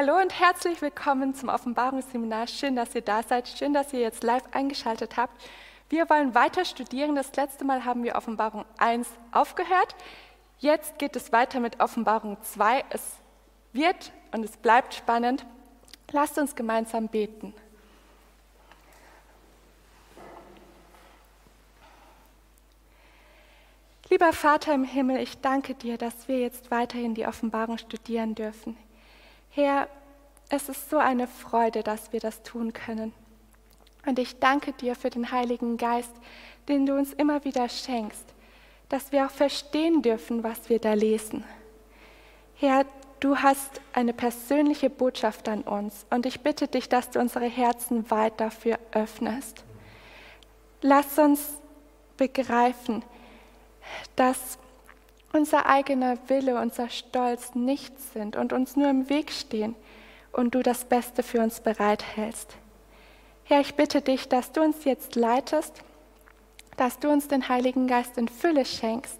Hallo und herzlich willkommen zum Offenbarungsseminar. Schön, dass ihr da seid. Schön, dass ihr jetzt live eingeschaltet habt. Wir wollen weiter studieren. Das letzte Mal haben wir Offenbarung 1 aufgehört. Jetzt geht es weiter mit Offenbarung 2. Es wird und es bleibt spannend. Lasst uns gemeinsam beten. Lieber Vater im Himmel, ich danke dir, dass wir jetzt weiterhin die Offenbarung studieren dürfen. Herr, es ist so eine Freude, dass wir das tun können. Und ich danke dir für den Heiligen Geist, den du uns immer wieder schenkst, dass wir auch verstehen dürfen, was wir da lesen. Herr, du hast eine persönliche Botschaft an uns und ich bitte dich, dass du unsere Herzen weit dafür öffnest. Lass uns begreifen, dass unser eigener Wille, unser Stolz nichts sind und uns nur im Weg stehen und du das Beste für uns bereithältst. Herr, ich bitte dich, dass du uns jetzt leitest, dass du uns den Heiligen Geist in Fülle schenkst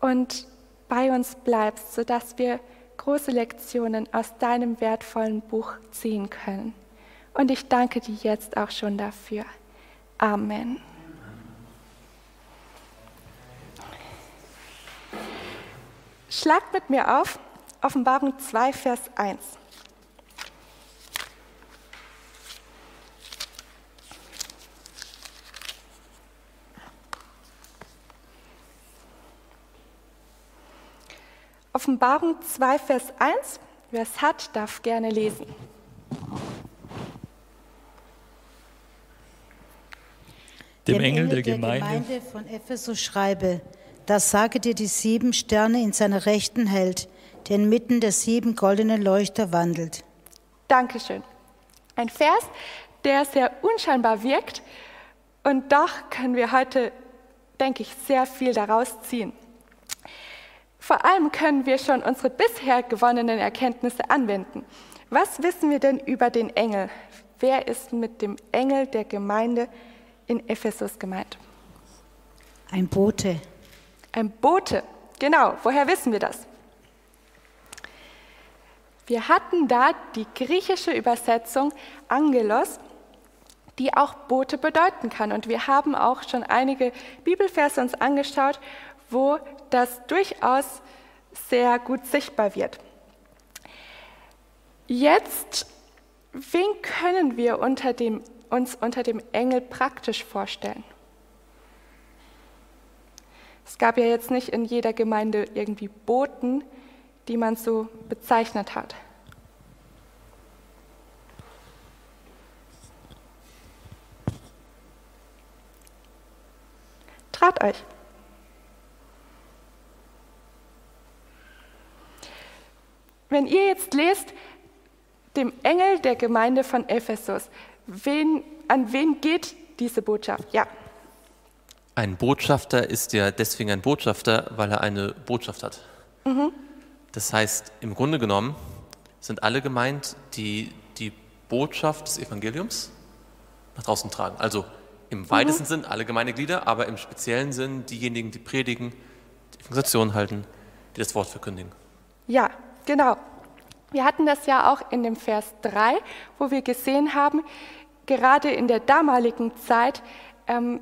und bei uns bleibst, sodass wir große Lektionen aus deinem wertvollen Buch ziehen können. Und ich danke dir jetzt auch schon dafür. Amen. Schlagt mit mir auf Offenbarung 2, Vers 1. Offenbarung 2, Vers 1. Wer es hat, darf gerne lesen. Dem Engel der Gemeinde von Ephesus schreibe, das sage dir die sieben Sterne in seiner Rechten hält, der inmitten der sieben goldenen Leuchter wandelt. Dankeschön. Ein Vers, der sehr unscheinbar wirkt und doch können wir heute, denke ich, sehr viel daraus ziehen. Vor allem können wir schon unsere bisher gewonnenen Erkenntnisse anwenden. Was wissen wir denn über den Engel? Wer ist mit dem Engel der Gemeinde in Ephesus gemeint? Ein Bote. Ein Bote, genau. Woher wissen wir das? Wir hatten da die griechische Übersetzung Angelos, die auch Bote bedeuten kann. Und wir haben auch schon einige Bibelverse uns angeschaut, wo das durchaus sehr gut sichtbar wird. Jetzt, wen können wir unter dem, uns unter dem Engel praktisch vorstellen? Es gab ja jetzt nicht in jeder Gemeinde irgendwie Boten, die man so bezeichnet hat. Trat euch. Wenn ihr jetzt lest, dem Engel der Gemeinde von Ephesus, wen, an wen geht diese Botschaft? Ja. Ein Botschafter ist ja deswegen ein Botschafter, weil er eine Botschaft hat. Mhm. Das heißt, im Grunde genommen sind alle gemeint, die die Botschaft des Evangeliums nach draußen tragen. Also im weitesten mhm. Sinn alle Gemeindeglieder, aber im speziellen Sinn diejenigen, die predigen, die Evangelisation halten, die das Wort verkündigen. Ja, genau. Wir hatten das ja auch in dem Vers 3, wo wir gesehen haben, gerade in der damaligen Zeit ähm,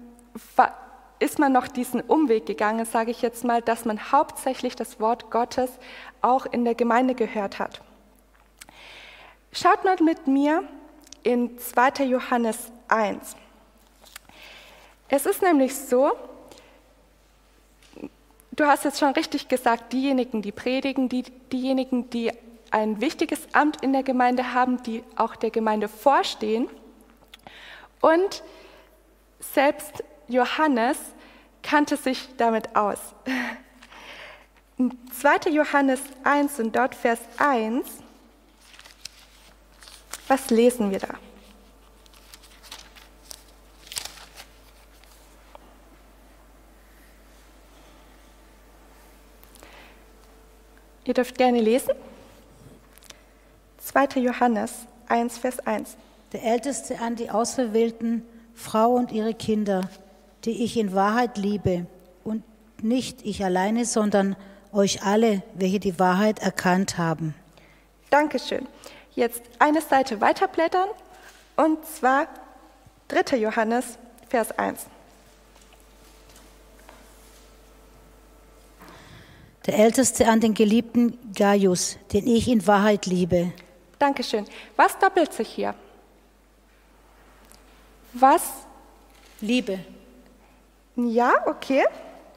ist man noch diesen Umweg gegangen, sage ich jetzt mal, dass man hauptsächlich das Wort Gottes auch in der Gemeinde gehört hat. Schaut mal mit mir in 2. Johannes 1. Es ist nämlich so, du hast jetzt schon richtig gesagt, diejenigen, die predigen, die, diejenigen, die ein wichtiges Amt in der Gemeinde haben, die auch der Gemeinde vorstehen. Und selbst Johannes kannte sich damit aus. 2. Johannes 1 und dort Vers 1. Was lesen wir da? Ihr dürft gerne lesen. 2. Johannes 1, Vers 1. Der Älteste an die Auserwählten, Frau und ihre Kinder, die ich in Wahrheit liebe, und nicht ich alleine, sondern euch alle, welche die Wahrheit erkannt haben. Dankeschön. Jetzt eine Seite weiterblättern und zwar 3. Johannes, Vers 1. Der Älteste an den geliebten Gaius, den ich in Wahrheit liebe. Dankeschön. Was doppelt sich hier? Was? Liebe. Ja, okay.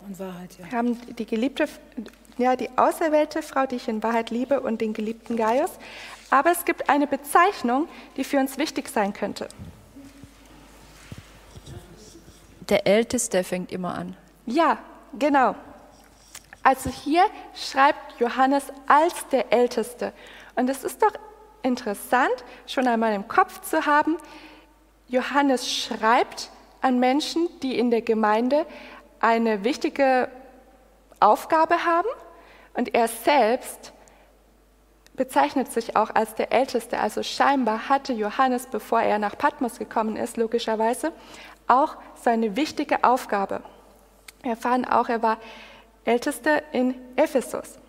Und Wahrheit, ja. Wir haben die geliebte, ja, die auserwählte Frau, die ich in Wahrheit liebe, und den geliebten Gaius. Aber es gibt eine Bezeichnung, die für uns wichtig sein könnte. Der Älteste fängt immer an. Ja, genau. Also hier schreibt Johannes als der Älteste. Und es ist doch interessant, schon einmal im Kopf zu haben, Johannes schreibt an Menschen, die in der Gemeinde eine wichtige Aufgabe haben und er selbst bezeichnet sich auch als der Älteste. Also scheinbar hatte Johannes, bevor er nach Patmos gekommen ist, logischerweise, auch seine wichtige Aufgabe. Wir erfahren auch, er war Älteste in Ephesus.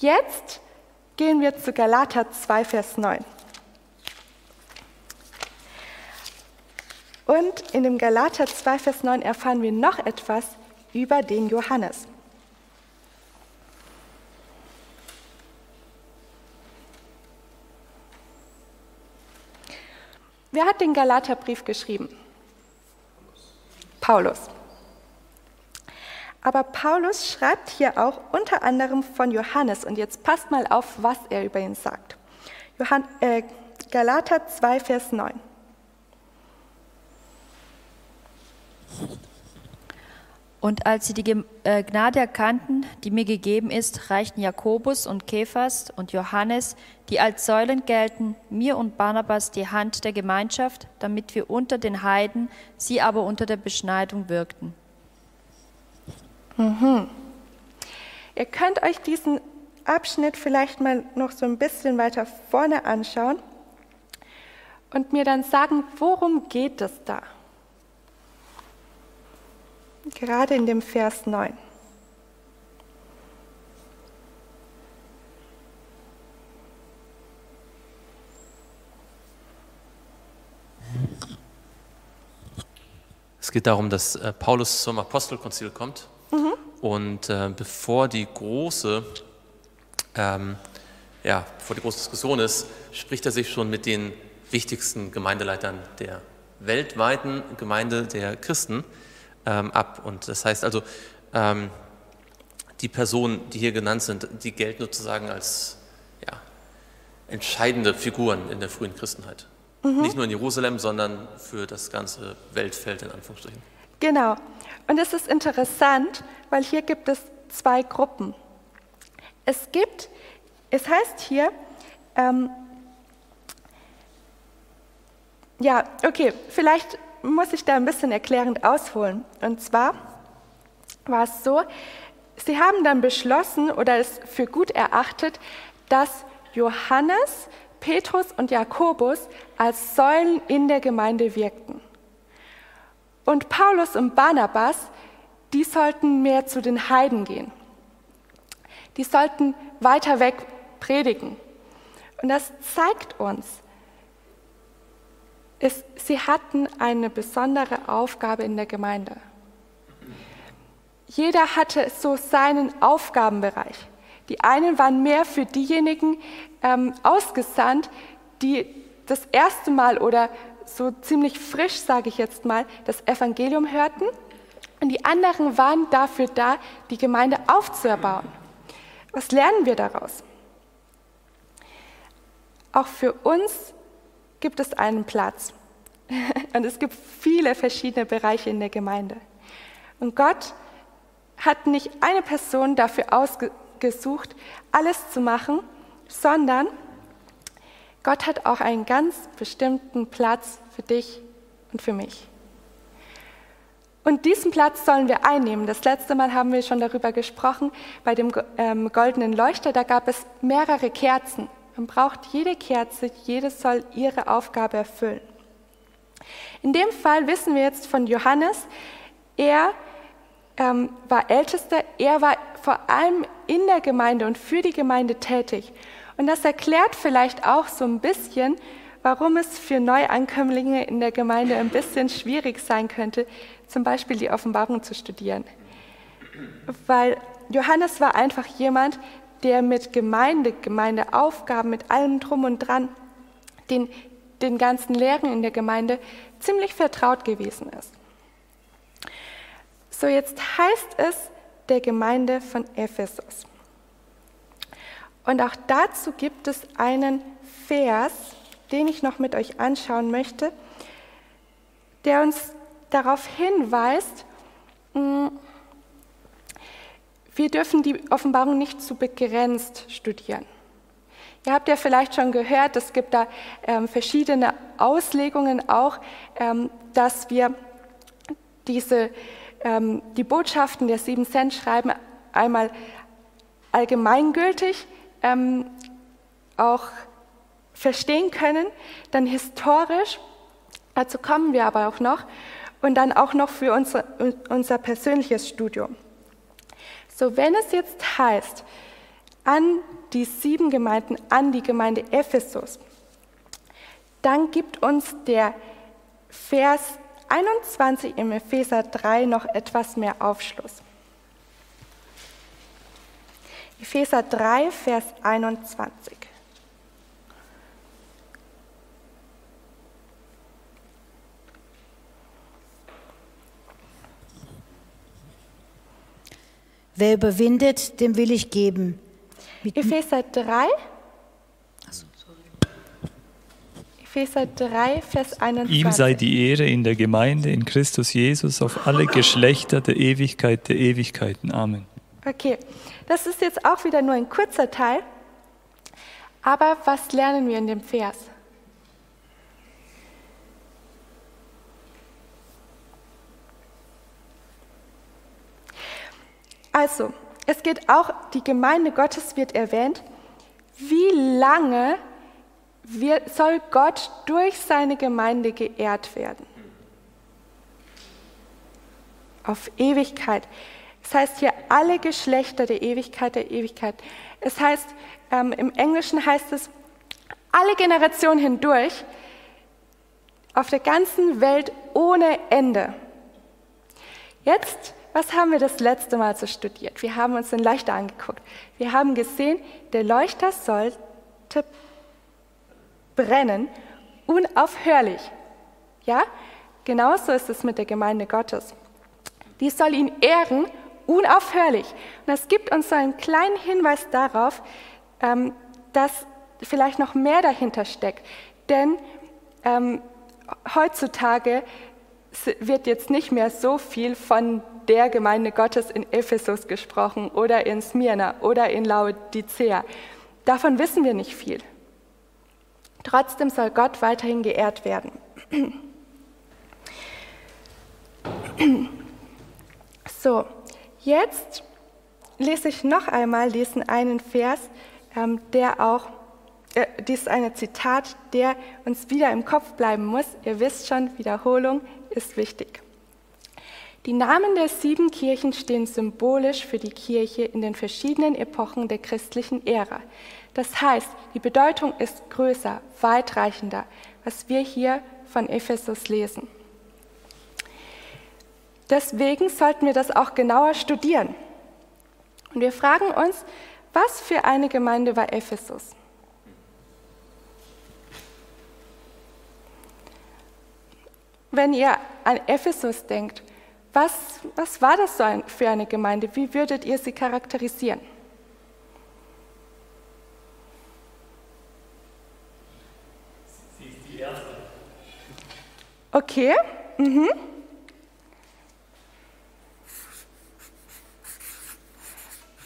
Jetzt gehen wir zu Galater 2, Vers 9. Und in dem Galater 2, Vers 9 erfahren wir noch etwas über den Johannes. Wer hat den Galaterbrief geschrieben? Paulus. Aber Paulus schreibt hier auch unter anderem von Johannes und jetzt passt mal auf, was er über ihn sagt. Johann, äh, Galater 2, Vers 9. Und als sie die äh, Gnade erkannten, die mir gegeben ist, reichten Jakobus und Kephas und Johannes, die als Säulen gelten, mir und Barnabas die Hand der Gemeinschaft, damit wir unter den Heiden, sie aber unter der Beschneidung wirkten. Mhm. Ihr könnt euch diesen Abschnitt vielleicht mal noch so ein bisschen weiter vorne anschauen und mir dann sagen, worum geht es da? Gerade in dem Vers 9. Es geht darum, dass äh, Paulus zum Apostelkonzil kommt mhm. und äh, bevor die große, ähm, ja, bevor die große Diskussion ist, spricht er sich schon mit den wichtigsten Gemeindeleitern der weltweiten Gemeinde der Christen ähm, ab. Und das heißt also, ähm, die Personen, die hier genannt sind, die gelten sozusagen als ja, entscheidende Figuren in der frühen Christenheit. Mhm. Nicht nur in Jerusalem, sondern für das ganze Weltfeld in Anführungsstrichen. Genau. Und es ist interessant, weil hier gibt es zwei Gruppen. Es gibt, es heißt hier, ähm, ja, okay, vielleicht muss ich da ein bisschen erklärend ausholen. Und zwar war es so, sie haben dann beschlossen oder es für gut erachtet, dass Johannes, Petrus und Jakobus als Säulen in der Gemeinde wirkten. Und Paulus und Barnabas, die sollten mehr zu den Heiden gehen. Die sollten weiter weg predigen. Und das zeigt uns, ist, sie hatten eine besondere Aufgabe in der Gemeinde. Jeder hatte so seinen Aufgabenbereich. Die einen waren mehr für diejenigen ähm, ausgesandt, die das erste Mal oder so ziemlich frisch, sage ich jetzt mal, das Evangelium hörten. Und die anderen waren dafür da, die Gemeinde aufzuerbauen. Was lernen wir daraus? Auch für uns gibt es einen Platz. Und es gibt viele verschiedene Bereiche in der Gemeinde. Und Gott hat nicht eine Person dafür ausgesucht, alles zu machen, sondern Gott hat auch einen ganz bestimmten Platz für dich und für mich. Und diesen Platz sollen wir einnehmen. Das letzte Mal haben wir schon darüber gesprochen, bei dem ähm, goldenen Leuchter, da gab es mehrere Kerzen. Man braucht jede Kerze, jede soll ihre Aufgabe erfüllen. In dem Fall wissen wir jetzt von Johannes, er ähm, war Ältester, er war vor allem in der Gemeinde und für die Gemeinde tätig. Und das erklärt vielleicht auch so ein bisschen, warum es für Neuankömmlinge in der Gemeinde ein bisschen schwierig sein könnte, zum Beispiel die Offenbarung zu studieren. Weil Johannes war einfach jemand, der mit Gemeinde, Gemeindeaufgaben, mit allem drum und dran, den, den ganzen Lehren in der Gemeinde ziemlich vertraut gewesen ist. So, jetzt heißt es der Gemeinde von Ephesus. Und auch dazu gibt es einen Vers, den ich noch mit euch anschauen möchte, der uns darauf hinweist, mm, wir dürfen die Offenbarung nicht zu begrenzt studieren. Ihr habt ja vielleicht schon gehört, es gibt da ähm, verschiedene Auslegungen auch, ähm, dass wir diese, ähm, die Botschaften der sieben Cent schreiben einmal allgemeingültig ähm, auch verstehen können, dann historisch, dazu kommen wir aber auch noch, und dann auch noch für unser, unser persönliches Studium. So, wenn es jetzt heißt, an die sieben Gemeinden, an die Gemeinde Ephesus, dann gibt uns der Vers 21 im Epheser 3 noch etwas mehr Aufschluss. Epheser 3, Vers 21. Wer überwindet, dem will ich geben. Mit Epheser 3. Epheser 3, Vers 21. Ihm sei die Ehre in der Gemeinde in Christus Jesus auf alle Geschlechter der Ewigkeit der Ewigkeiten. Amen. Okay, das ist jetzt auch wieder nur ein kurzer Teil. Aber was lernen wir in dem Vers? Also, es geht auch, die Gemeinde Gottes wird erwähnt. Wie lange wird, soll Gott durch seine Gemeinde geehrt werden? Auf Ewigkeit. Es heißt hier alle Geschlechter der Ewigkeit der Ewigkeit. Es heißt, ähm, im Englischen heißt es alle Generationen hindurch, auf der ganzen Welt ohne Ende. Jetzt was haben wir das letzte Mal so studiert? Wir haben uns den Leuchter angeguckt. Wir haben gesehen, der Leuchter sollte brennen, unaufhörlich. Ja, genauso ist es mit der Gemeinde Gottes. Die soll ihn ehren, unaufhörlich. Und das gibt uns so einen kleinen Hinweis darauf, ähm, dass vielleicht noch mehr dahinter steckt. Denn ähm, heutzutage wird jetzt nicht mehr so viel von der Gemeinde Gottes in Ephesus gesprochen oder in Smyrna oder in Laodicea. Davon wissen wir nicht viel. Trotzdem soll Gott weiterhin geehrt werden. So, jetzt lese ich noch einmal diesen einen Vers, ähm, der auch, äh, dies ist ein Zitat, der uns wieder im Kopf bleiben muss. Ihr wisst schon, Wiederholung ist wichtig. Die Namen der sieben Kirchen stehen symbolisch für die Kirche in den verschiedenen Epochen der christlichen Ära. Das heißt, die Bedeutung ist größer, weitreichender, was wir hier von Ephesus lesen. Deswegen sollten wir das auch genauer studieren. Und wir fragen uns, was für eine Gemeinde war Ephesus? Wenn ihr an Ephesus denkt, was, was war das für eine Gemeinde? Wie würdet ihr sie charakterisieren? Sie ist die erste. Okay. Mhm.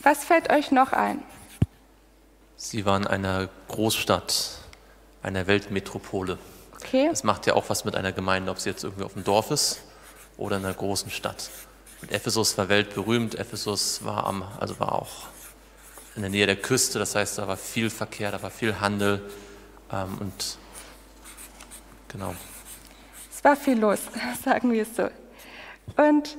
Was fällt euch noch ein? Sie waren eine Großstadt, eine Weltmetropole. Okay. Das macht ja auch was mit einer Gemeinde, ob sie jetzt irgendwie auf dem Dorf ist oder in einer großen Stadt. Und Ephesus war weltberühmt. Ephesus war, am, also war auch in der Nähe der Küste, das heißt, da war viel Verkehr, da war viel Handel ähm, und genau. Es war viel los, sagen wir es so. Und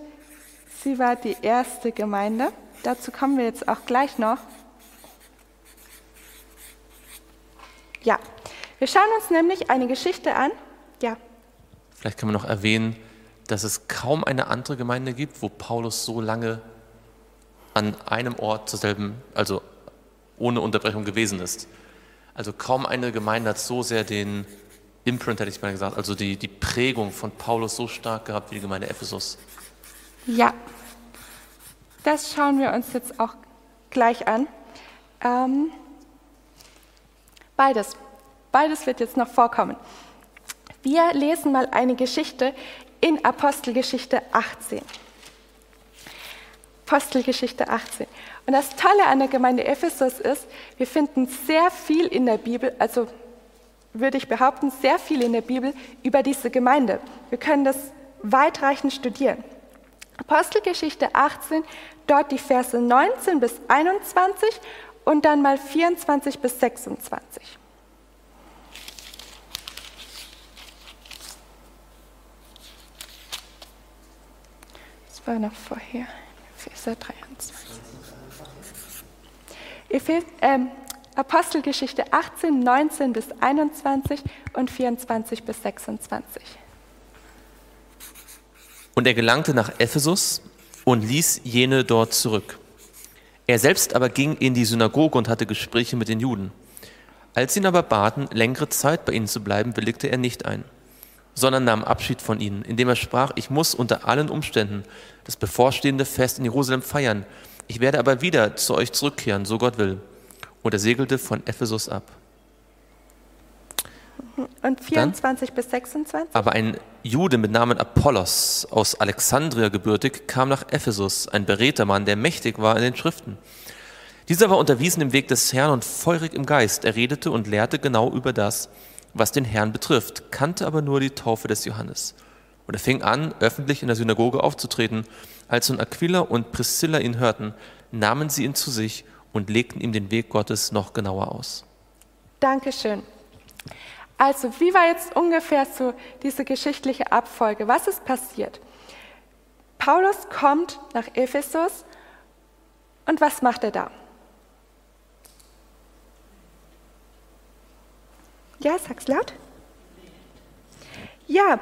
sie war die erste Gemeinde. Dazu kommen wir jetzt auch gleich noch. Ja, wir schauen uns nämlich eine Geschichte an. Ja. Vielleicht kann man noch erwähnen, dass es kaum eine andere Gemeinde gibt, wo Paulus so lange an einem Ort zur selben, also ohne Unterbrechung gewesen ist. Also kaum eine Gemeinde hat so sehr den Imprint, hätte ich mal gesagt, also die, die Prägung von Paulus so stark gehabt wie die Gemeinde Ephesus. Ja, das schauen wir uns jetzt auch gleich an. Ähm, beides, beides wird jetzt noch vorkommen. Wir lesen mal eine Geschichte in Apostelgeschichte 18. Apostelgeschichte 18. Und das Tolle an der Gemeinde Ephesus ist, wir finden sehr viel in der Bibel, also würde ich behaupten, sehr viel in der Bibel über diese Gemeinde. Wir können das weitreichend studieren. Apostelgeschichte 18, dort die Verse 19 bis 21 und dann mal 24 bis 26. war noch vorher, Verse 23. Ähm, Apostelgeschichte 18, 19 bis 21 und 24 bis 26. Und er gelangte nach Ephesus und ließ jene dort zurück. Er selbst aber ging in die Synagoge und hatte Gespräche mit den Juden. Als sie ihn aber baten, längere Zeit bei ihnen zu bleiben, willigte er nicht ein, sondern nahm Abschied von ihnen, indem er sprach, ich muss unter allen Umständen das bevorstehende Fest in Jerusalem feiern. Ich werde aber wieder zu euch zurückkehren, so Gott will und er segelte von Ephesus ab. Und 24 Dann, bis 26? Aber ein Jude mit Namen Apollos aus Alexandria gebürtig kam nach Ephesus, ein beredter Mann, der mächtig war in den Schriften. Dieser war unterwiesen im Weg des Herrn und feurig im Geist. Er redete und lehrte genau über das, was den Herrn betrifft, kannte aber nur die Taufe des Johannes. Und er fing an, öffentlich in der Synagoge aufzutreten. Als nun Aquila und Priscilla ihn hörten, nahmen sie ihn zu sich und legten ihm den Weg Gottes noch genauer aus. Dankeschön. Also, wie war jetzt ungefähr so diese geschichtliche Abfolge? Was ist passiert? Paulus kommt nach Ephesus und was macht er da? Ja, sag's laut. Ja,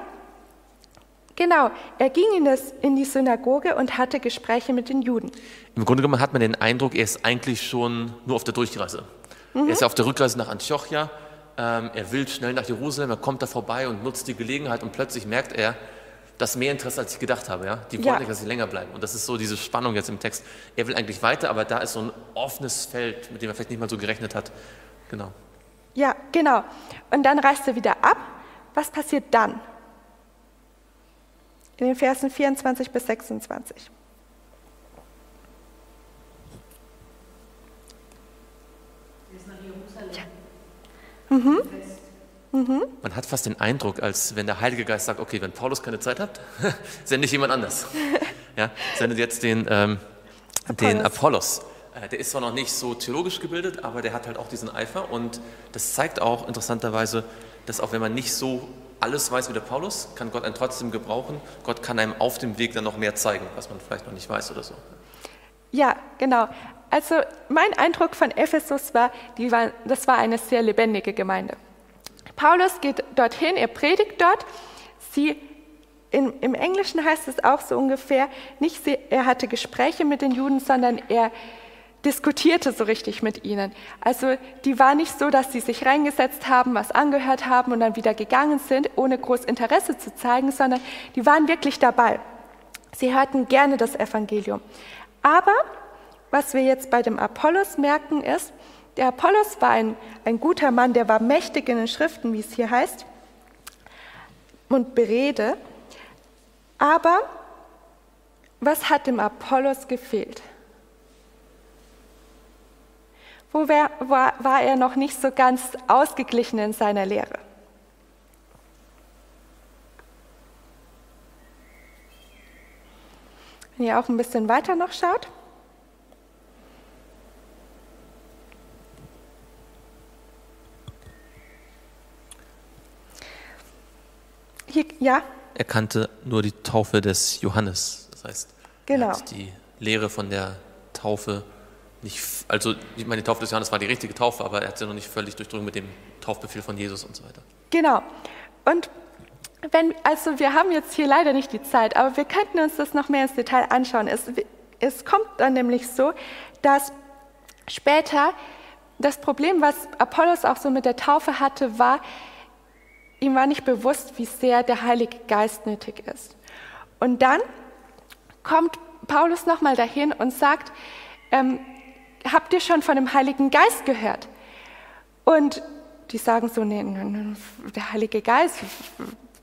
Genau, er ging in, das, in, die Synagoge und hatte Gespräche mit den Juden. Im Grunde genommen hat man den Eindruck, er ist eigentlich schon nur auf der Durchreise. Mhm. Er ist ja auf der Rückreise nach Antiochia, ähm, er will schnell nach Jerusalem, er kommt da vorbei und nutzt die Gelegenheit und plötzlich merkt er, dass mehr Interesse, als ich gedacht habe. Ja? Die wollen ja. nicht, dass sie länger bleiben. Und das ist so diese Spannung jetzt im Text. Er will eigentlich weiter, aber da ist so ein offenes Feld, mit dem er vielleicht nicht mal so gerechnet hat. Genau. Ja, genau. Und dann reist er wieder ab. Was passiert dann? In den Versen 24 bis 26. Ja. Mhm. Mhm. Man hat fast den Eindruck, als wenn der Heilige Geist sagt, okay, wenn Paulus keine Zeit hat, sende ich jemand anders. ja, sendet jetzt den, ähm, Apollos. den Apollos. Äh, der ist zwar noch nicht so theologisch gebildet, aber der hat halt auch diesen Eifer und das zeigt auch interessanterweise, dass auch wenn man nicht so alles weiß wie der Paulus, kann Gott einen trotzdem gebrauchen. Gott kann einem auf dem Weg dann noch mehr zeigen, was man vielleicht noch nicht weiß oder so. Ja, genau. Also mein Eindruck von Ephesus war, war, das war eine sehr lebendige Gemeinde. Paulus geht dorthin, er predigt dort. Sie, in, Im Englischen heißt es auch so ungefähr, nicht er hatte Gespräche mit den Juden, sondern er diskutierte so richtig mit ihnen. Also die war nicht so, dass sie sich reingesetzt haben, was angehört haben und dann wieder gegangen sind, ohne groß Interesse zu zeigen, sondern die waren wirklich dabei. Sie hörten gerne das Evangelium. Aber was wir jetzt bei dem Apollos merken ist, der Apollos war ein, ein guter Mann, der war mächtig in den Schriften, wie es hier heißt, und berede. Aber was hat dem Apollos gefehlt? Wo war, war er noch nicht so ganz ausgeglichen in seiner Lehre. Wenn ihr auch ein bisschen weiter noch schaut. Hier, ja. Er kannte nur die Taufe des Johannes. Das heißt, genau. die Lehre von der Taufe nicht, also ich meine, die Taufe des Johannes war die richtige Taufe, aber er hat sie noch nicht völlig durchdrungen mit dem Taufbefehl von Jesus und so weiter. Genau. Und wenn, also wir haben jetzt hier leider nicht die Zeit, aber wir könnten uns das noch mehr ins Detail anschauen. Es, es kommt dann nämlich so, dass später das Problem, was Apollos auch so mit der Taufe hatte, war, ihm war nicht bewusst, wie sehr der Heilige Geist nötig ist. Und dann kommt Paulus nochmal dahin und sagt, ähm, habt ihr schon von dem Heiligen Geist gehört? Und die sagen so, nee, der Heilige Geist,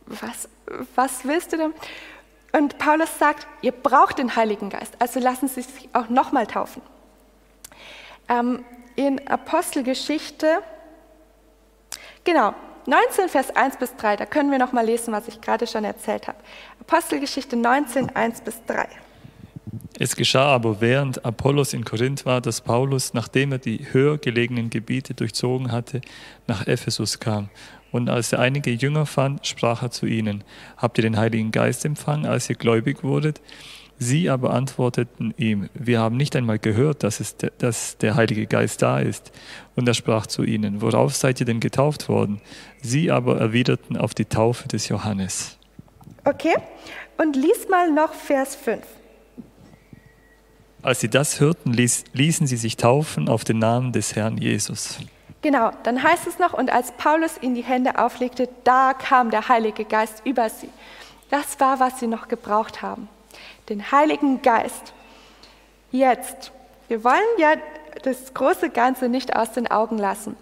was, was willst du denn? Und Paulus sagt, ihr braucht den Heiligen Geist, also lassen Sie sich auch nochmal taufen. Ähm, in Apostelgeschichte, genau, 19, Vers 1 bis 3, da können wir nochmal lesen, was ich gerade schon erzählt habe. Apostelgeschichte 19, 1 bis 3. Es geschah aber, während Apollos in Korinth war, dass Paulus, nachdem er die höher gelegenen Gebiete durchzogen hatte, nach Ephesus kam. Und als er einige Jünger fand, sprach er zu ihnen, Habt ihr den Heiligen Geist empfangen, als ihr gläubig wurdet? Sie aber antworteten ihm, wir haben nicht einmal gehört, dass, es de, dass der Heilige Geist da ist. Und er sprach zu ihnen, worauf seid ihr denn getauft worden? Sie aber erwiderten auf die Taufe des Johannes. Okay, und lies mal noch Vers 5. Als sie das hörten, ließ, ließen sie sich taufen auf den Namen des Herrn Jesus. Genau, dann heißt es noch, und als Paulus ihnen die Hände auflegte, da kam der Heilige Geist über sie. Das war, was sie noch gebraucht haben den Heiligen Geist. Jetzt, wir wollen ja das große Ganze nicht aus den Augen lassen.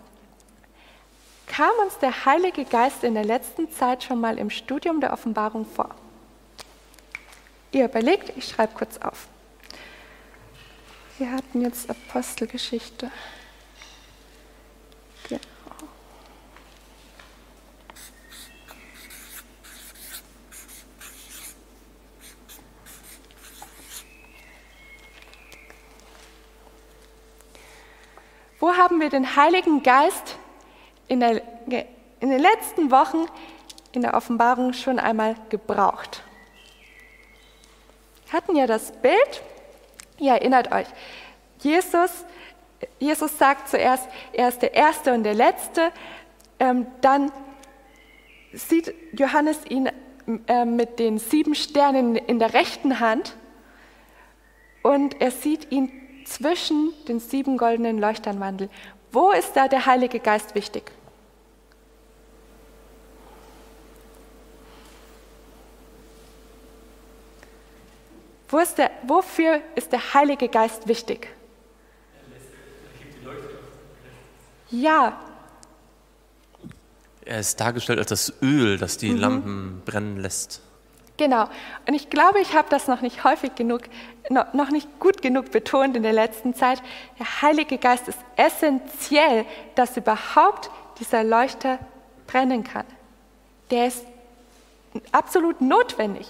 Kam uns der Heilige Geist in der letzten Zeit schon mal im Studium der Offenbarung vor? Ihr überlegt, ich schreibe kurz auf. Wir hatten jetzt Apostelgeschichte. Wo haben wir den Heiligen Geist in, der, in den letzten Wochen in der Offenbarung schon einmal gebraucht? Wir hatten ja das Bild, ihr erinnert euch, Jesus, Jesus sagt zuerst, er ist der Erste und der Letzte, ähm, dann sieht Johannes ihn äh, mit den sieben Sternen in der rechten Hand und er sieht ihn zwischen den sieben goldenen Leuchtern wandelt. Wo ist da der Heilige Geist wichtig? Wo ist der, wofür ist der Heilige Geist wichtig? Ja. Er ist dargestellt als das Öl, das die mhm. Lampen brennen lässt. Genau. Und ich glaube, ich habe das noch nicht häufig genug, noch nicht gut genug betont in der letzten Zeit. Der Heilige Geist ist essentiell, dass überhaupt dieser Leuchter brennen kann. Der ist absolut notwendig.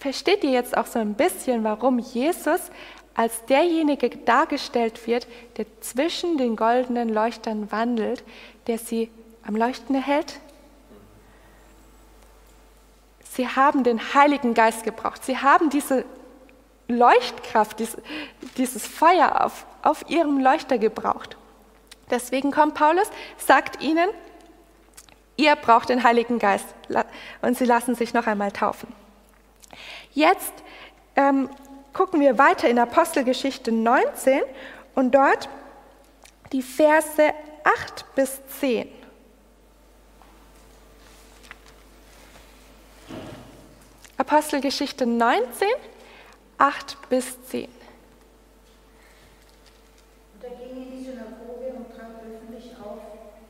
Versteht ihr jetzt auch so ein bisschen, warum Jesus als derjenige dargestellt wird, der zwischen den goldenen Leuchtern wandelt, der sie am Leuchten erhält? Sie haben den Heiligen Geist gebraucht. Sie haben diese Leuchtkraft, dieses Feuer auf, auf ihrem Leuchter gebraucht. Deswegen kommt Paulus, sagt ihnen, ihr braucht den Heiligen Geist. Und sie lassen sich noch einmal taufen. Jetzt ähm, gucken wir weiter in Apostelgeschichte 19 und dort die Verse 8 bis 10. Apostelgeschichte 19, 8 bis 10. Und er ging in die Synagoge und trat öffentlich auf,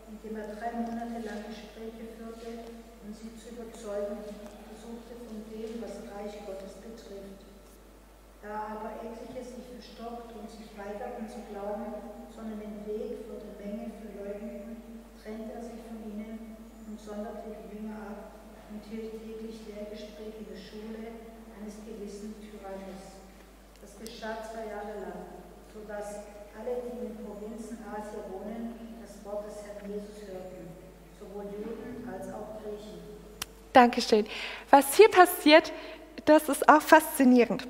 indem er drei Monate lang Gespräche führte und sie zu überzeugen versuchte von dem, was Reich Gottes betrifft. Da aber etliche sich verstockt und sich weigerten zu glauben, sondern den Weg vor der Menge verleugneten, trennte er sich von ihnen und sonderte die Jünger ab und hielt täglich Lehrgespräche in der Schule eines gewissen Tyrannus. Das geschah zwei Jahre lang, sodass alle, die in den Provinzen Asia wohnen, das Wort des Herrn Jesus hörten, sowohl Juden als auch Griechen. Dankeschön. Was hier passiert, das ist auch faszinierend.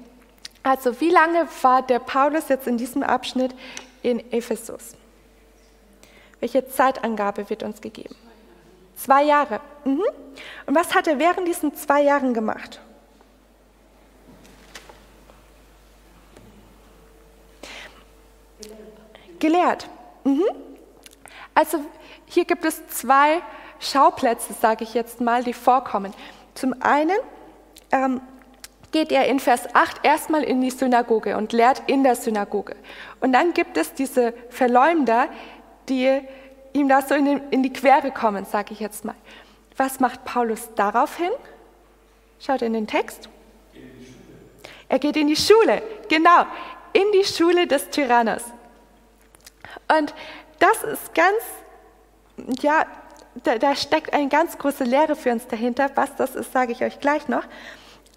Also wie lange war der Paulus jetzt in diesem Abschnitt in Ephesus? Welche Zeitangabe wird uns gegeben? Zwei Jahre. Mhm. Und was hat er während diesen zwei Jahren gemacht? Gelehrt. Mhm. Also hier gibt es zwei Schauplätze, sage ich jetzt mal, die vorkommen. Zum einen ähm, geht er in Vers 8 erstmal in die Synagoge und lehrt in der Synagoge. Und dann gibt es diese Verleumder, die ihm da so in, den, in die Quere kommen, sage ich jetzt mal. Was macht Paulus daraufhin? Schaut in den Text. Er geht in die Schule, genau, in die Schule des Tyrannos. Und das ist ganz, ja, da, da steckt eine ganz große Lehre für uns dahinter. Was das ist, sage ich euch gleich noch.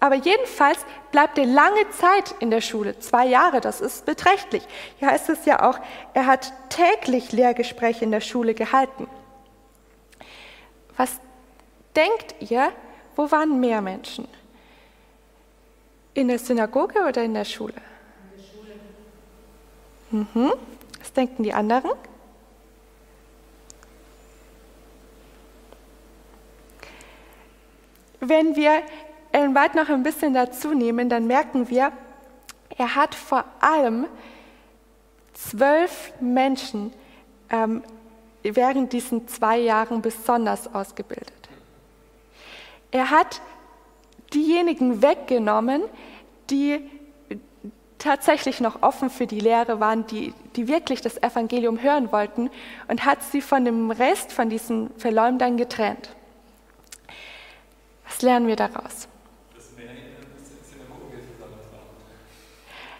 Aber jedenfalls bleibt er lange Zeit in der Schule, zwei Jahre, das ist beträchtlich. Hier heißt es ja auch, er hat täglich Lehrgespräche in der Schule gehalten. Was denkt ihr, wo waren mehr Menschen? In der Synagoge oder in der Schule? In der Schule. Mhm. Was denken die anderen? Wenn wir weit noch ein bisschen dazu nehmen, dann merken wir, er hat vor allem zwölf Menschen ähm, während diesen zwei Jahren besonders ausgebildet. Er hat diejenigen weggenommen, die tatsächlich noch offen für die Lehre waren, die, die wirklich das Evangelium hören wollten und hat sie von dem Rest, von diesen Verleumdern getrennt. Was lernen wir daraus?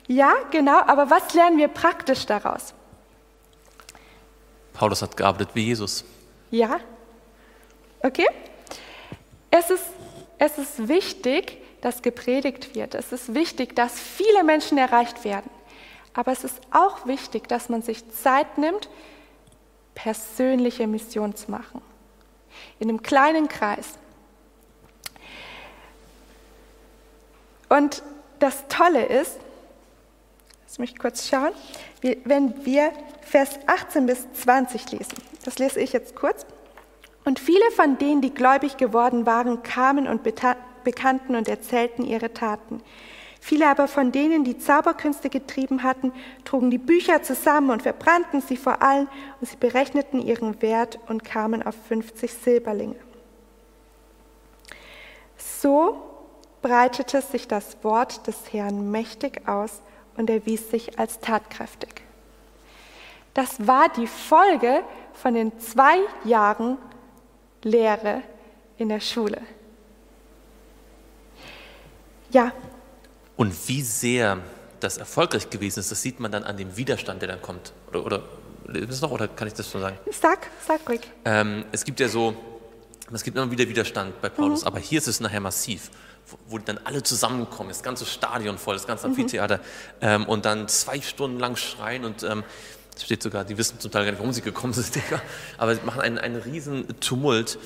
Ja, genau, aber was lernen wir praktisch daraus? Paulus hat gearbeitet wie Jesus. Ja, okay. Es ist, es ist wichtig, dass gepredigt wird. Es ist wichtig, dass viele Menschen erreicht werden. Aber es ist auch wichtig, dass man sich Zeit nimmt, persönliche Mission zu machen. In einem kleinen Kreis. Und das Tolle ist, Lass mich kurz schauen. Wenn wir Vers 18 bis 20 lesen, das lese ich jetzt kurz. Und viele von denen, die gläubig geworden waren, kamen und bekannten und erzählten ihre Taten. Viele aber von denen, die Zauberkünste getrieben hatten, trugen die Bücher zusammen und verbrannten sie vor allen und sie berechneten ihren Wert und kamen auf 50 Silberlinge. So breitete sich das Wort des Herrn mächtig aus und erwies sich als tatkräftig. Das war die Folge von den zwei Jahren Lehre in der Schule. Ja. Und wie sehr das erfolgreich gewesen ist, das sieht man dann an dem Widerstand, der dann kommt. Oder, oder ist noch, oder kann ich das so sagen? Sag, sag ruhig. Ähm, es gibt ja so, es gibt immer wieder Widerstand bei Paulus, mhm. aber hier ist es nachher massiv wo dann alle zusammenkommen, das ganze Stadion voll, das ganze Amphitheater, mhm. ähm, und dann zwei Stunden lang schreien und ähm, es steht sogar, die wissen zum Teil gar nicht, warum sie gekommen sind, aber sie machen einen, einen riesen Tumult,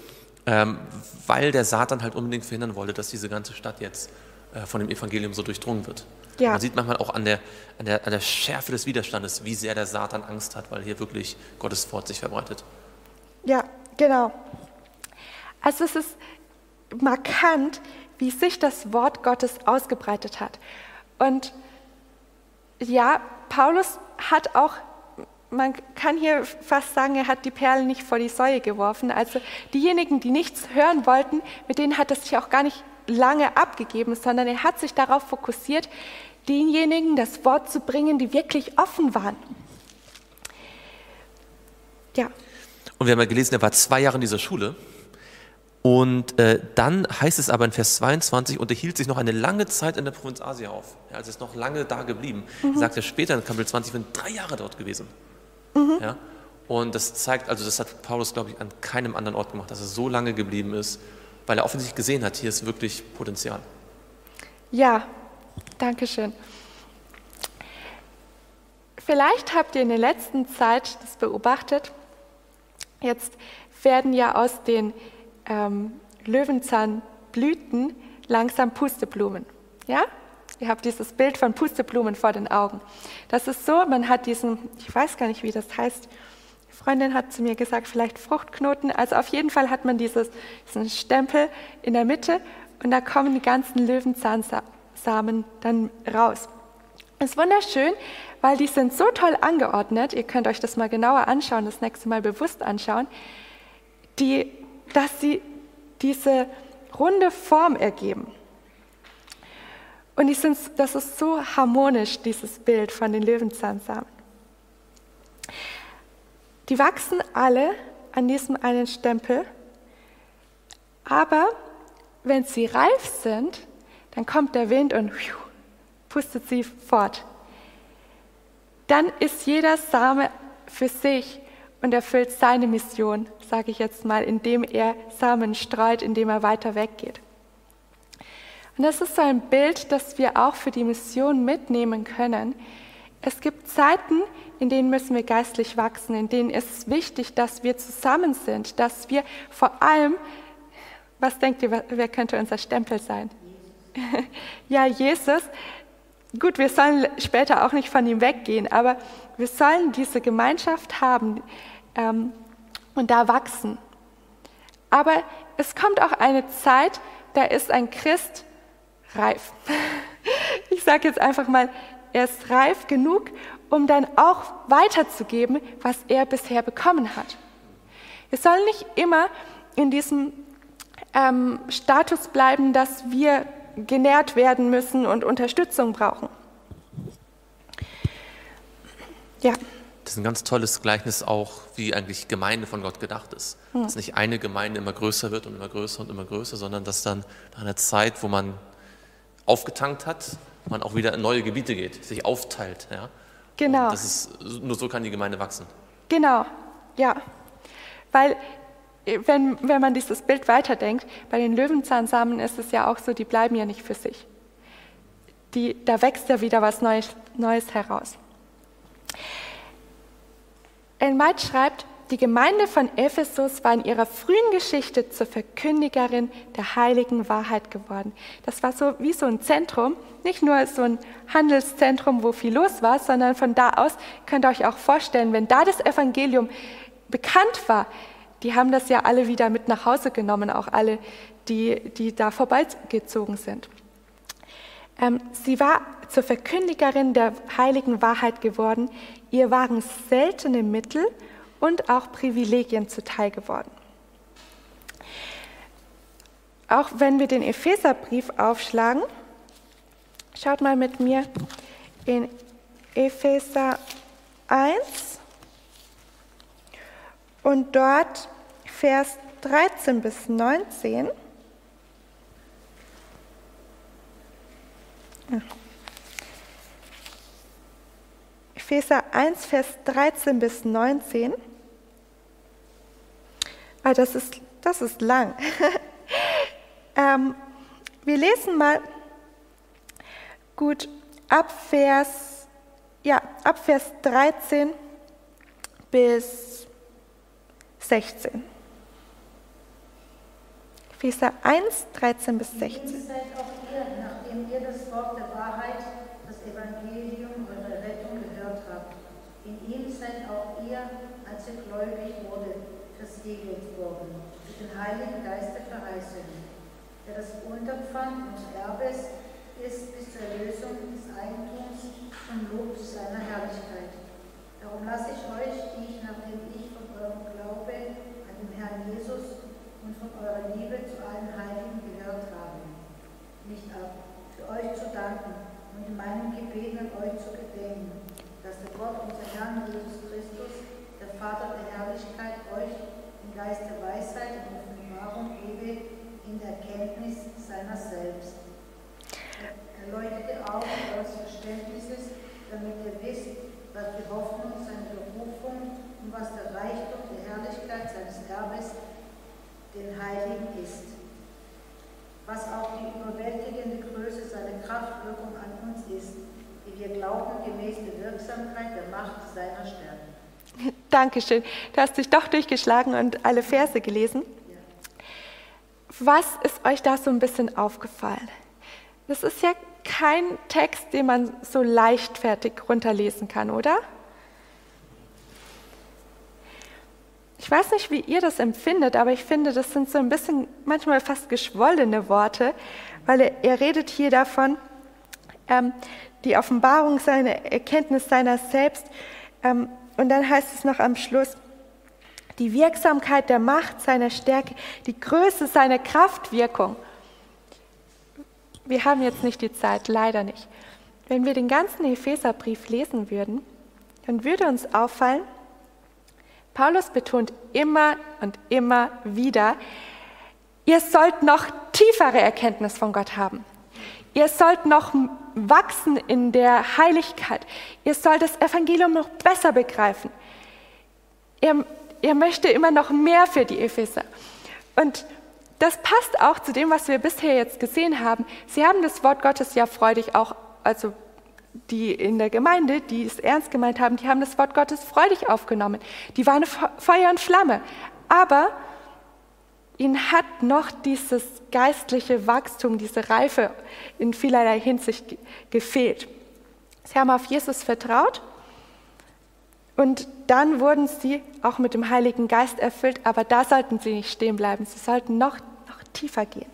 ähm, weil der Satan halt unbedingt verhindern wollte, dass diese ganze Stadt jetzt äh, von dem Evangelium so durchdrungen wird. Ja. Man sieht manchmal auch an der, an, der, an der Schärfe des Widerstandes, wie sehr der Satan Angst hat, weil hier wirklich Gottes Wort sich verbreitet. Ja, genau. Also es ist markant, wie sich das Wort Gottes ausgebreitet hat. Und ja, Paulus hat auch, man kann hier fast sagen, er hat die Perlen nicht vor die Säue geworfen. Also diejenigen, die nichts hören wollten, mit denen hat er sich auch gar nicht lange abgegeben, sondern er hat sich darauf fokussiert, denjenigen das Wort zu bringen, die wirklich offen waren. Ja. Und wir haben ja gelesen, er war zwei Jahre in dieser Schule. Und äh, dann heißt es aber in Vers 22, und er hielt sich noch eine lange Zeit in der Provinz Asia auf. Ja, also ist noch lange da geblieben. Mhm. Sagt er später in Kapitel 20, ich bin drei Jahre dort gewesen. Mhm. Ja? Und das zeigt, also das hat Paulus, glaube ich, an keinem anderen Ort gemacht, dass er so lange geblieben ist, weil er offensichtlich gesehen hat, hier ist wirklich Potenzial. Ja, danke schön. Vielleicht habt ihr in der letzten Zeit das beobachtet. Jetzt werden ja aus den ähm, Löwenzahnblüten langsam Pusteblumen. Ja? Ihr habt dieses Bild von Pusteblumen vor den Augen. Das ist so, man hat diesen, ich weiß gar nicht, wie das heißt, die Freundin hat zu mir gesagt, vielleicht Fruchtknoten. Also auf jeden Fall hat man dieses, diesen Stempel in der Mitte und da kommen die ganzen Löwenzahnsamen dann raus. Ist wunderschön, weil die sind so toll angeordnet. Ihr könnt euch das mal genauer anschauen, das nächste Mal bewusst anschauen, die, dass sie diese runde Form ergeben. Und finde, das ist so harmonisch, dieses Bild von den Löwenzahnsamen. Die wachsen alle an diesem einen Stempel, aber wenn sie reif sind, dann kommt der Wind und pustet sie fort. Dann ist jeder Same für sich und erfüllt seine Mission, sage ich jetzt mal, indem er Samen streut, indem er weiter weggeht. Und das ist so ein Bild, das wir auch für die Mission mitnehmen können. Es gibt Zeiten, in denen müssen wir geistlich wachsen, in denen ist es wichtig, dass wir zusammen sind, dass wir vor allem, was denkt ihr, wer könnte unser Stempel sein? ja, Jesus. Gut, wir sollen später auch nicht von ihm weggehen, aber wir sollen diese Gemeinschaft haben ähm, und da wachsen. Aber es kommt auch eine Zeit, da ist ein Christ reif. Ich sage jetzt einfach mal, er ist reif genug, um dann auch weiterzugeben, was er bisher bekommen hat. Wir sollen nicht immer in diesem ähm, Status bleiben, dass wir genährt werden müssen und Unterstützung brauchen. Ja. Das ist ein ganz tolles Gleichnis auch, wie eigentlich Gemeinde von Gott gedacht ist. Hm. Dass nicht eine Gemeinde immer größer wird und immer größer und immer größer, sondern dass dann nach einer Zeit, wo man aufgetankt hat, man auch wieder in neue Gebiete geht, sich aufteilt. Ja? Genau. Und das ist, nur so kann die Gemeinde wachsen. Genau, ja. Weil wenn, wenn man dieses Bild weiterdenkt, bei den Löwenzahnsamen ist es ja auch so, die bleiben ja nicht für sich. Die, da wächst ja wieder was Neues, Neues heraus. Ellen White schreibt, die Gemeinde von Ephesus war in ihrer frühen Geschichte zur Verkündigerin der heiligen Wahrheit geworden. Das war so wie so ein Zentrum, nicht nur so ein Handelszentrum, wo viel los war, sondern von da aus könnt ihr euch auch vorstellen, wenn da das Evangelium bekannt war, die haben das ja alle wieder mit nach Hause genommen, auch alle, die, die da vorbeigezogen sind. Ähm, sie war zur Verkündigerin der heiligen Wahrheit geworden. Ihr waren seltene Mittel und auch Privilegien zuteil geworden. Auch wenn wir den Epheserbrief aufschlagen, schaut mal mit mir in Epheser 1 und dort Vers 13 bis 19. Epheser 1, Vers 13 bis 19. Ah, das, ist, das ist lang. ähm, wir lesen mal gut ab Vers, ja, ab Vers 13 bis 16. Epheser 1, 13 bis 16. Seid auch ihr, nachdem ihr das Wort der Wahrheit, das Evangelium eurer Rettung gehört habt. In ihm seid auch ihr, als ihr gläubig wurde, versiegelt worden, mit dem Heiligen Geist der Verheißung, der das Unterpfand des Erbes ist bis zur Erlösung des Eigentums zum Lob seiner Herrlichkeit. Darum lasse ich euch, die ich, nachdem ich von eurem Glaube an den Herrn Jesus und von eurer Liebe zu allen Heiligen gehört habe, nicht ab, für euch zu danken und in meinem Gebet an euch zu gedenken, dass der Gott, unser Herrn Jesus Christus, der Vater der Herrlichkeit, euch im Geist der Weisheit und Offenbarung gebe in der Kenntnis seiner selbst. Erleuchtete Augen eures Verständnisses, damit ihr wisst, was die Hoffnung seiner Berufung und was der Reichtum der Herrlichkeit seines Erbes den Heiligen ist. Was auch die überwältigende Größe seiner Kraftwirkung an uns ist, die wir glauben gemäß der Wirksamkeit der Macht seiner Stärke. Dankeschön. Du hast dich doch durchgeschlagen und alle Verse gelesen. Was ist euch da so ein bisschen aufgefallen? Das ist ja kein Text, den man so leichtfertig runterlesen kann, oder? Ich weiß nicht, wie ihr das empfindet, aber ich finde, das sind so ein bisschen manchmal fast geschwollene Worte, weil er, er redet hier davon, ähm, die Offenbarung seiner Erkenntnis seiner selbst. Ähm, und dann heißt es noch am Schluss, die Wirksamkeit der Macht seiner Stärke, die Größe seiner Kraftwirkung. Wir haben jetzt nicht die Zeit, leider nicht. Wenn wir den ganzen Epheserbrief lesen würden, dann würde uns auffallen, Paulus betont immer und immer wieder, ihr sollt noch tiefere Erkenntnis von Gott haben. Ihr sollt noch wachsen in der Heiligkeit. Ihr sollt das Evangelium noch besser begreifen. Er, er möchte immer noch mehr für die Epheser. Und das passt auch zu dem, was wir bisher jetzt gesehen haben. Sie haben das Wort Gottes ja freudig auch, also die in der Gemeinde, die es ernst gemeint haben, die haben das Wort Gottes freudig aufgenommen. Die waren Feuer und Flamme. Aber ihnen hat noch dieses geistliche Wachstum, diese Reife in vielerlei Hinsicht gefehlt. Sie haben auf Jesus vertraut und dann wurden sie auch mit dem Heiligen Geist erfüllt, aber da sollten sie nicht stehen bleiben, sie sollten noch, noch tiefer gehen.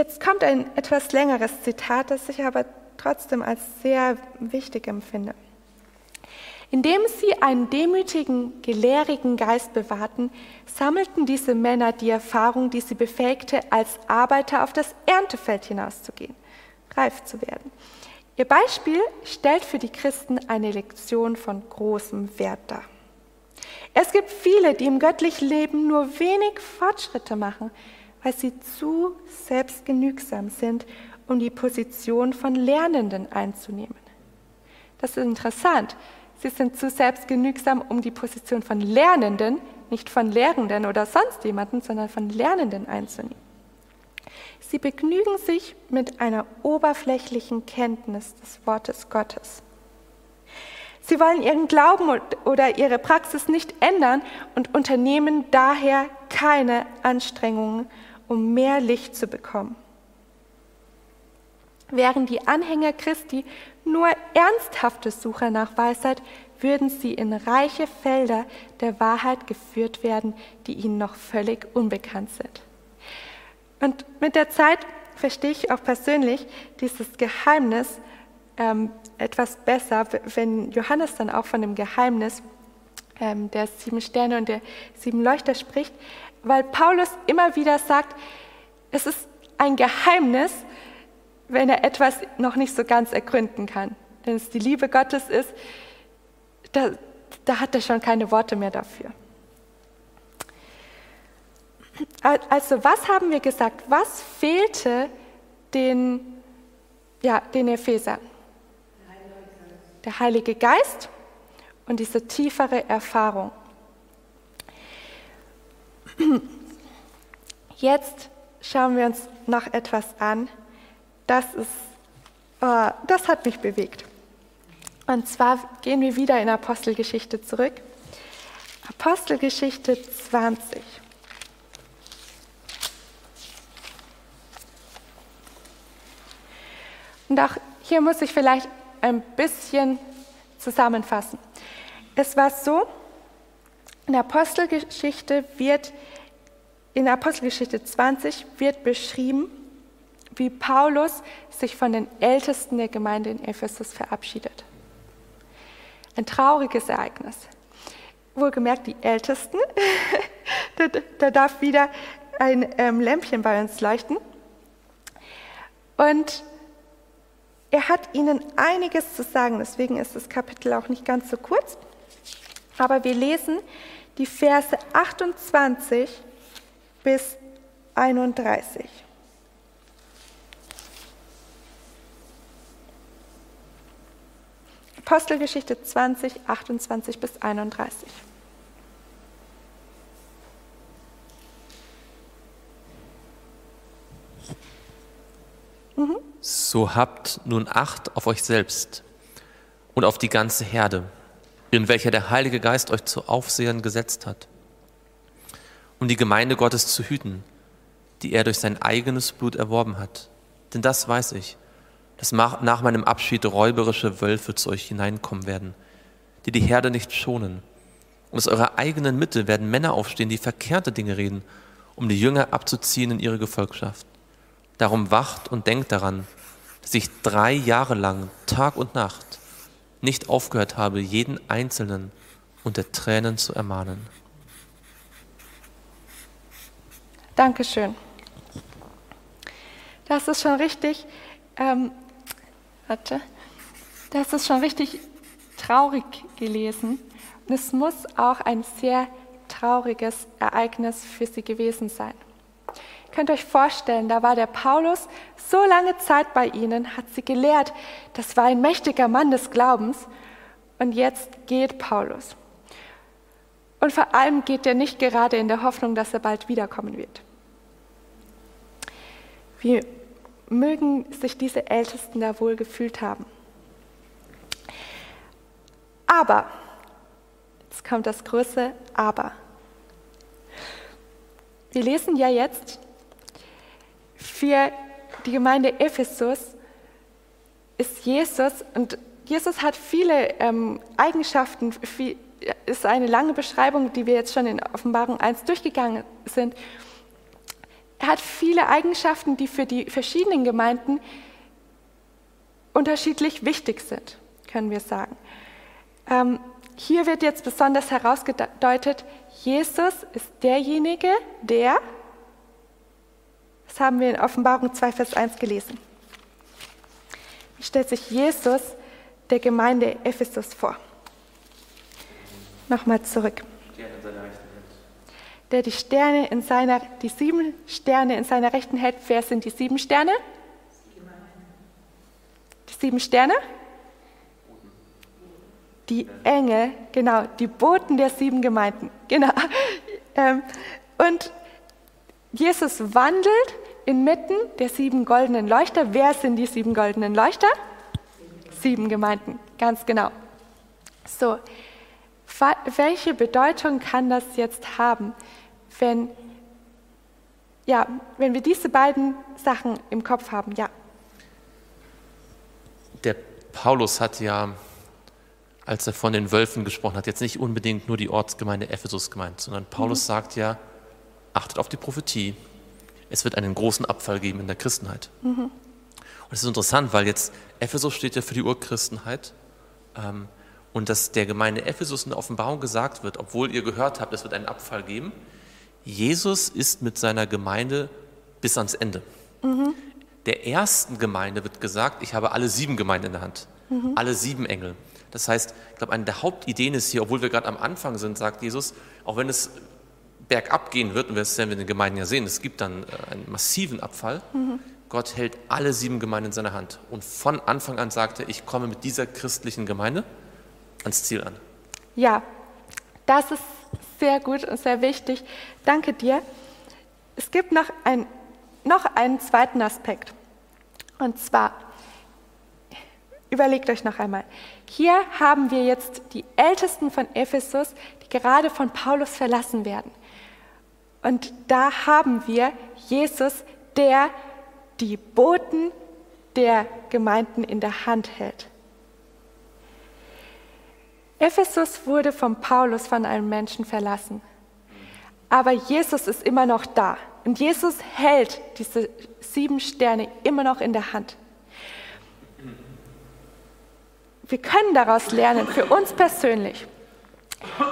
Jetzt kommt ein etwas längeres Zitat, das ich aber trotzdem als sehr wichtig empfinde. Indem sie einen demütigen, gelehrigen Geist bewahrten, sammelten diese Männer die Erfahrung, die sie befähigte, als Arbeiter auf das Erntefeld hinauszugehen, reif zu werden. Ihr Beispiel stellt für die Christen eine Lektion von großem Wert dar. Es gibt viele, die im göttlichen Leben nur wenig Fortschritte machen, weil sie zu selbstgenügsam sind, um die Position von Lernenden einzunehmen. Das ist interessant. Sie sind zu selbstgenügsam, um die Position von Lernenden, nicht von Lehrenden oder sonst jemanden, sondern von Lernenden einzunehmen. Sie begnügen sich mit einer oberflächlichen Kenntnis des Wortes Gottes. Sie wollen ihren Glauben oder ihre Praxis nicht ändern und unternehmen daher keine Anstrengungen, um mehr Licht zu bekommen. Wären die Anhänger Christi nur ernsthafte Sucher nach Weisheit, würden sie in reiche Felder der Wahrheit geführt werden, die ihnen noch völlig unbekannt sind. Und mit der Zeit verstehe ich auch persönlich dieses Geheimnis ähm, etwas besser, wenn Johannes dann auch von dem Geheimnis ähm, der sieben Sterne und der sieben Leuchter spricht, weil Paulus immer wieder sagt, es ist ein Geheimnis, wenn er etwas noch nicht so ganz ergründen kann. Wenn es die Liebe Gottes ist, da, da hat er schon keine Worte mehr dafür. Also was haben wir gesagt? Was fehlte den, ja, den Epheser? Der Heilige Geist und diese tiefere Erfahrung. Jetzt schauen wir uns noch etwas an, das, ist, äh, das hat mich bewegt. Und zwar gehen wir wieder in Apostelgeschichte zurück. Apostelgeschichte 20. Und auch hier muss ich vielleicht ein bisschen zusammenfassen. Es war so, in der Apostelgeschichte wird, in der Apostelgeschichte 20 wird beschrieben, wie Paulus sich von den Ältesten der Gemeinde in Ephesus verabschiedet. Ein trauriges Ereignis. Wohlgemerkt, die Ältesten, da, da, darf wieder ein ähm, Lämpchen bei uns leuchten. Und er hat ihnen einiges zu sagen, deswegen ist das Kapitel auch nicht ganz so kurz. Aber wir lesen die Verse 28 bis 31. Apostelgeschichte 20, 28 bis 31. Mhm. So habt nun Acht auf euch selbst und auf die ganze Herde, in welcher der Heilige Geist euch zu Aufsehern gesetzt hat, um die Gemeinde Gottes zu hüten, die er durch sein eigenes Blut erworben hat. Denn das weiß ich, dass nach meinem Abschied räuberische Wölfe zu euch hineinkommen werden, die die Herde nicht schonen. Und aus eurer eigenen Mitte werden Männer aufstehen, die verkehrte Dinge reden, um die Jünger abzuziehen in ihre Gefolgschaft. Darum wacht und denkt daran, dass ich drei Jahre lang, Tag und Nacht, nicht aufgehört habe, jeden Einzelnen unter Tränen zu ermahnen. Dankeschön. Das ist schon richtig, ähm, warte, das ist schon richtig traurig gelesen. Und es muss auch ein sehr trauriges Ereignis für sie gewesen sein. Ihr könnt euch vorstellen, da war der Paulus so lange Zeit bei ihnen, hat sie gelehrt, das war ein mächtiger Mann des Glaubens und jetzt geht Paulus. Und vor allem geht er nicht gerade in der Hoffnung, dass er bald wiederkommen wird. Wie mögen sich diese Ältesten da wohl gefühlt haben? Aber, jetzt kommt das große Aber. Wir lesen ja jetzt, für die Gemeinde Ephesus ist Jesus, und Jesus hat viele ähm, Eigenschaften, viel, ist eine lange Beschreibung, die wir jetzt schon in Offenbarung 1 durchgegangen sind. Er hat viele Eigenschaften, die für die verschiedenen Gemeinden unterschiedlich wichtig sind, können wir sagen. Ähm, hier wird jetzt besonders herausgedeutet, Jesus ist derjenige, der haben wir in Offenbarung 2, Vers 1 gelesen. Wie stellt sich Jesus der Gemeinde Ephesus vor? Nochmal zurück. Der die Sterne in seiner, die sieben Sterne in seiner Rechten hält. Wer sind die sieben Sterne? Die sieben Sterne? Die Engel, genau, die Boten der sieben Gemeinden, genau. Ähm, und Jesus wandelt inmitten der sieben goldenen Leuchter. Wer sind die sieben goldenen Leuchter? Sieben Gemeinden, ganz genau. So, welche Bedeutung kann das jetzt haben, wenn, ja, wenn wir diese beiden Sachen im Kopf haben? Ja. Der Paulus hat ja, als er von den Wölfen gesprochen hat, jetzt nicht unbedingt nur die Ortsgemeinde Ephesus gemeint, sondern Paulus mhm. sagt ja, achtet auf die Prophetie. Es wird einen großen Abfall geben in der Christenheit. Mhm. Und es ist interessant, weil jetzt Ephesus steht ja für die Urchristenheit. Ähm, und dass der Gemeinde Ephesus in der Offenbarung gesagt wird, obwohl ihr gehört habt, es wird einen Abfall geben, Jesus ist mit seiner Gemeinde bis ans Ende. Mhm. Der ersten Gemeinde wird gesagt, ich habe alle sieben Gemeinden in der Hand, mhm. alle sieben Engel. Das heißt, ich glaube, eine der Hauptideen ist hier, obwohl wir gerade am Anfang sind, sagt Jesus, auch wenn es bergab gehen wird, und wir werden wir in den Gemeinden ja sehen, es gibt dann äh, einen massiven Abfall. Mhm. Gott hält alle sieben Gemeinden in seiner Hand. Und von Anfang an sagte, ich komme mit dieser christlichen Gemeinde ans Ziel an. Ja, das ist sehr gut und sehr wichtig. Danke dir. Es gibt noch, ein, noch einen zweiten Aspekt. Und zwar, überlegt euch noch einmal, hier haben wir jetzt die Ältesten von Ephesus, die gerade von Paulus verlassen werden. Und da haben wir Jesus, der die Boten der Gemeinden in der Hand hält. Ephesus wurde von Paulus von einem Menschen verlassen. Aber Jesus ist immer noch da. Und Jesus hält diese sieben Sterne immer noch in der Hand. Wir können daraus lernen, für uns persönlich.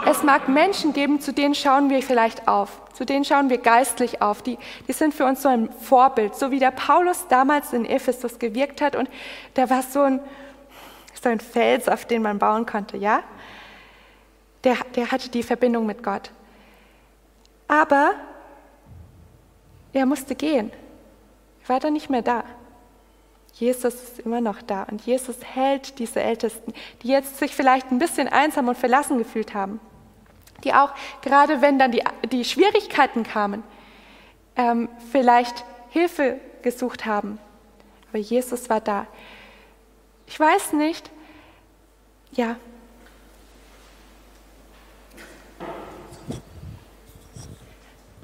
Es mag Menschen geben, zu denen schauen wir vielleicht auf, zu denen schauen wir geistlich auf. Die, die sind für uns so ein Vorbild, so wie der Paulus damals in Ephesus gewirkt hat und der war so ein, so ein Fels, auf den man bauen konnte, ja? Der, der hatte die Verbindung mit Gott. Aber er musste gehen. Er war dann nicht mehr da. Jesus ist immer noch da und Jesus hält diese Ältesten, die jetzt sich vielleicht ein bisschen einsam und verlassen gefühlt haben, die auch gerade wenn dann die, die Schwierigkeiten kamen, ähm, vielleicht Hilfe gesucht haben. Aber Jesus war da. Ich weiß nicht, ja.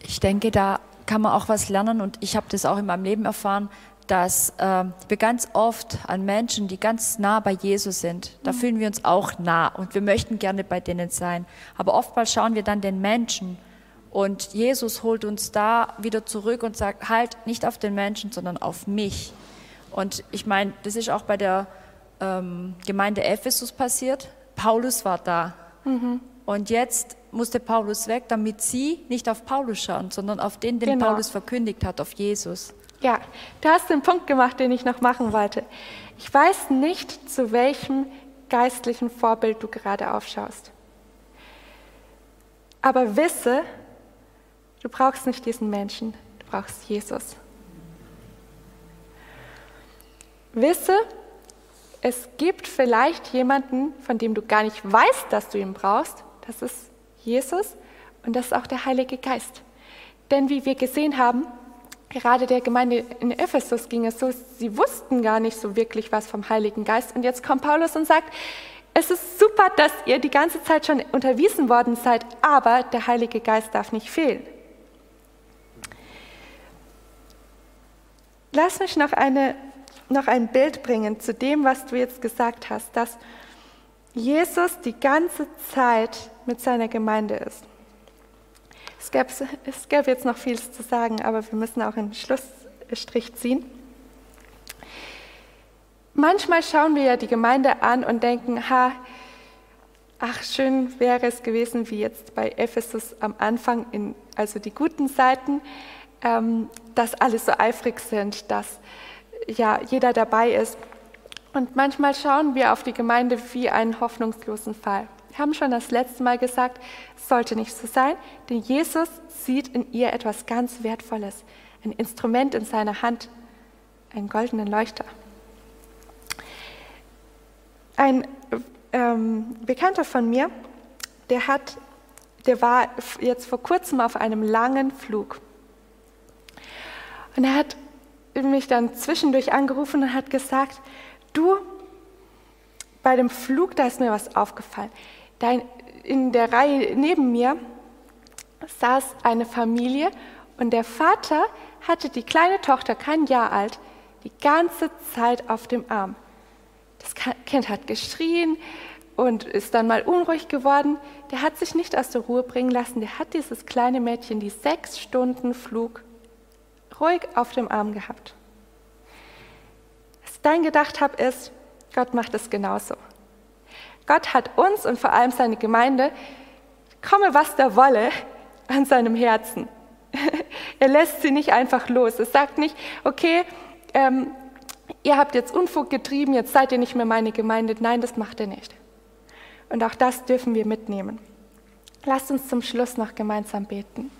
Ich denke, da kann man auch was lernen und ich habe das auch in meinem Leben erfahren, dass äh, wir ganz oft an Menschen, die ganz nah bei Jesus sind, da mhm. fühlen wir uns auch nah und wir möchten gerne bei denen sein. Aber oftmals schauen wir dann den Menschen und Jesus holt uns da wieder zurück und sagt, halt nicht auf den Menschen, sondern auf mich. Und ich meine, das ist auch bei der ähm, Gemeinde Ephesus passiert. Paulus war da. Mhm. Und jetzt musste Paulus weg, damit sie nicht auf Paulus schauen, sondern auf den, den genau. Paulus verkündigt hat, auf Jesus. Ja, du hast den Punkt gemacht, den ich noch machen wollte. Ich weiß nicht, zu welchem geistlichen Vorbild du gerade aufschaust. Aber wisse, du brauchst nicht diesen Menschen, du brauchst Jesus. Wisse, es gibt vielleicht jemanden, von dem du gar nicht weißt, dass du ihn brauchst. Das ist Jesus und das ist auch der Heilige Geist. Denn wie wir gesehen haben, gerade der Gemeinde in Ephesus ging es so, sie wussten gar nicht so wirklich was vom Heiligen Geist. Und jetzt kommt Paulus und sagt, es ist super, dass ihr die ganze Zeit schon unterwiesen worden seid, aber der Heilige Geist darf nicht fehlen. Lass mich noch, eine, noch ein Bild bringen zu dem, was du jetzt gesagt hast, dass Jesus die ganze Zeit mit seiner Gemeinde ist. Es gäbe, es gäbe jetzt noch vieles zu sagen, aber wir müssen auch einen Schlussstrich ziehen. Manchmal schauen wir ja die Gemeinde an und denken, ha, ach, schön wäre es gewesen, wie jetzt bei Ephesus am Anfang, in, also die guten Seiten, ähm, dass alle so eifrig sind, dass ja jeder dabei ist. Und manchmal schauen wir auf die Gemeinde wie einen hoffnungslosen Fall. Wir haben schon das letzte Mal gesagt, es sollte nicht so sein, denn Jesus sieht in ihr etwas ganz Wertvolles, ein Instrument in seiner Hand, einen goldenen Leuchter. Ein ähm, Bekannter von mir, der hat, der war jetzt vor kurzem auf einem langen Flug und er hat mich dann zwischendurch angerufen und hat gesagt, du, bei dem Flug, da ist mir was aufgefallen. Da in der Reihe neben mir saß eine Familie und der Vater hatte die kleine Tochter, kein Jahr alt, die ganze Zeit auf dem Arm. Das Kind hat geschrien und ist dann mal unruhig geworden. Der hat sich nicht aus der Ruhe bringen lassen. Der hat dieses kleine Mädchen die sechs Stunden Flug ruhig auf dem Arm gehabt dann gedacht habe, ist, Gott macht es genauso. Gott hat uns und vor allem seine Gemeinde, komme was da wolle, an seinem Herzen. er lässt sie nicht einfach los. Es sagt nicht, okay, ähm, ihr habt jetzt Unfug getrieben, jetzt seid ihr nicht mehr meine Gemeinde. Nein, das macht er nicht. Und auch das dürfen wir mitnehmen. Lasst uns zum Schluss noch gemeinsam beten.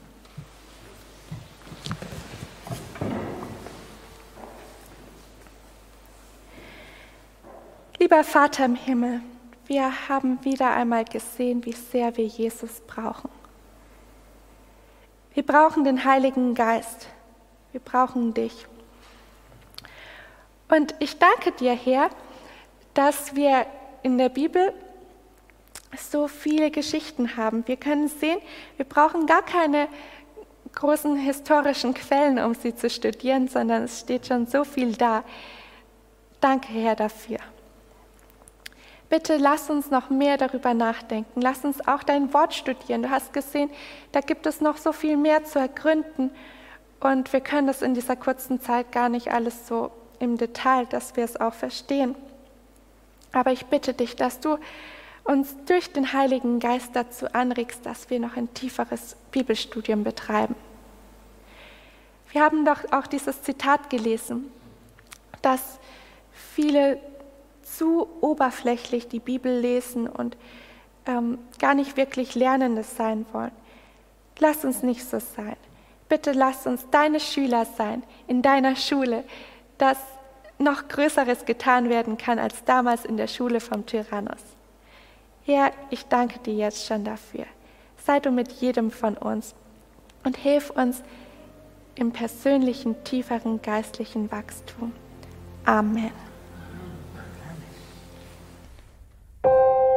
Lieber Vater im Himmel, wir haben wieder einmal gesehen, wie sehr wir Jesus brauchen. Wir brauchen den Heiligen Geist. Wir brauchen dich. Und ich danke dir, Herr, dass wir in der Bibel so viele Geschichten haben. Wir können sehen, wir brauchen gar keine großen historischen Quellen, um sie zu studieren, sondern es steht schon so viel da. Danke, Herr, dafür. Bitte lass uns noch mehr darüber nachdenken. Lass uns auch dein Wort studieren. Du hast gesehen, da gibt es noch so viel mehr zu ergründen. Und wir können das in dieser kurzen Zeit gar nicht alles so im Detail, dass wir es auch verstehen. Aber ich bitte dich, dass du uns durch den Heiligen Geist dazu anregst, dass wir noch ein tieferes Bibelstudium betreiben. Wir haben doch auch dieses Zitat gelesen, dass viele zu oberflächlich die Bibel lesen und ähm, gar nicht wirklich Lernendes sein wollen. Lass uns nicht so sein. Bitte lass uns deine Schüler sein in deiner Schule, dass noch Größeres getan werden kann als damals in der Schule vom Tyrannus. Herr, ich danke dir jetzt schon dafür. Sei du mit jedem von uns und hilf uns im persönlichen, tieferen geistlichen Wachstum. Amen. thank you